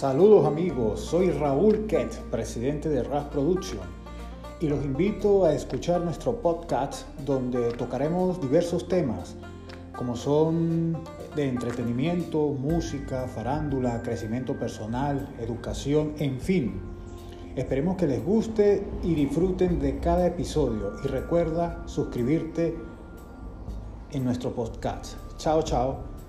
Saludos amigos, soy Raúl Kett, presidente de RAS Production, y los invito a escuchar nuestro podcast donde tocaremos diversos temas como son de entretenimiento, música, farándula, crecimiento personal, educación, en fin. Esperemos que les guste y disfruten de cada episodio y recuerda suscribirte en nuestro podcast. Chao, chao.